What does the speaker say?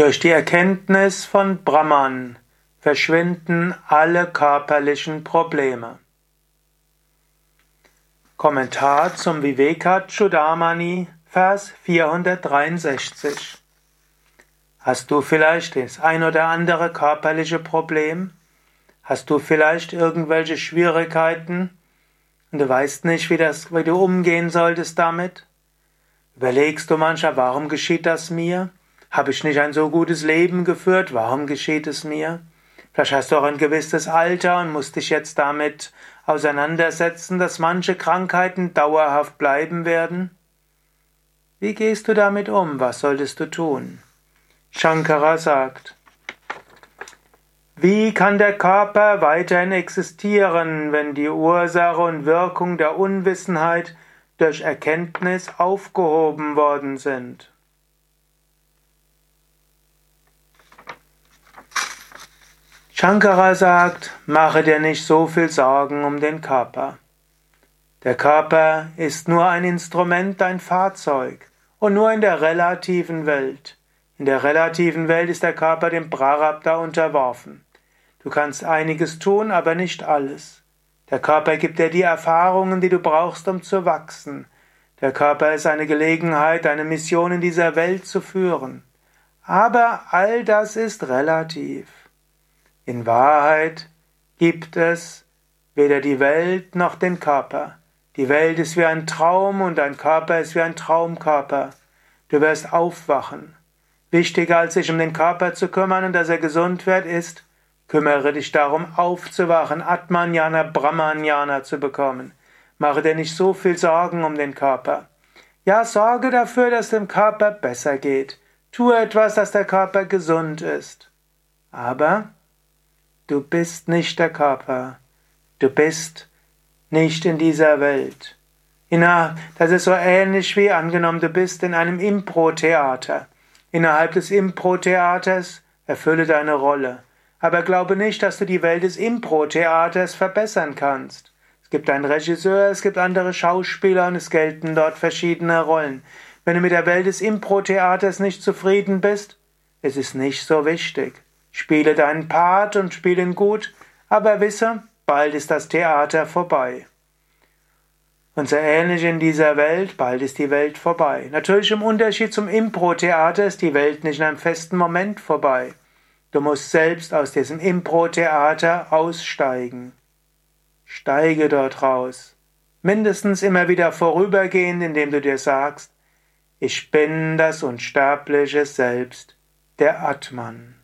Durch die Erkenntnis von Brahman verschwinden alle körperlichen Probleme. Kommentar zum Viveka Chudamani, Vers 463. Hast du vielleicht das ein oder andere körperliche Problem? Hast du vielleicht irgendwelche Schwierigkeiten und du weißt nicht, wie, das, wie du umgehen solltest damit? Überlegst du manchmal, warum geschieht das mir? Habe ich nicht ein so gutes Leben geführt? Warum geschieht es mir? Vielleicht hast du auch ein gewisses Alter und musst dich jetzt damit auseinandersetzen, dass manche Krankheiten dauerhaft bleiben werden. Wie gehst du damit um? Was solltest du tun? Shankara sagt, wie kann der Körper weiterhin existieren, wenn die Ursache und Wirkung der Unwissenheit durch Erkenntnis aufgehoben worden sind? Shankara sagt, mache dir nicht so viel Sorgen um den Körper. Der Körper ist nur ein Instrument, ein Fahrzeug und nur in der relativen Welt. In der relativen Welt ist der Körper dem Prarabdha unterworfen. Du kannst einiges tun, aber nicht alles. Der Körper gibt dir die Erfahrungen, die du brauchst, um zu wachsen. Der Körper ist eine Gelegenheit, eine Mission in dieser Welt zu führen. Aber all das ist relativ. In Wahrheit gibt es weder die Welt noch den Körper. Die Welt ist wie ein Traum und dein Körper ist wie ein Traumkörper. Du wirst aufwachen. Wichtiger als sich um den Körper zu kümmern und dass er gesund wird, ist, kümmere dich darum, aufzuwachen, Atmanjana, Brahmanjana zu bekommen. Mache dir nicht so viel Sorgen um den Körper. Ja, sorge dafür, dass dem Körper besser geht. Tue etwas, dass der Körper gesund ist. Aber du bist nicht der Körper. Du bist nicht in dieser Welt. das ist so ähnlich wie angenommen, du bist in einem Impro-Theater. Innerhalb des Impro-Theaters erfülle deine Rolle. Aber glaube nicht, dass du die Welt des Impro-Theaters verbessern kannst. Es gibt einen Regisseur, es gibt andere Schauspieler und es gelten dort verschiedene Rollen. Wenn du mit der Welt des Impro-Theaters nicht zufrieden bist, es ist nicht so wichtig. Spiele deinen Part und spiele ihn gut, aber wisse, bald ist das Theater vorbei. Und so ähnlich in dieser Welt, bald ist die Welt vorbei. Natürlich im Unterschied zum Impro-Theater ist die Welt nicht in einem festen Moment vorbei. Du musst selbst aus diesem Impro-Theater aussteigen. Steige dort raus. Mindestens immer wieder vorübergehend, indem du dir sagst, ich bin das unsterbliche Selbst, der Atman.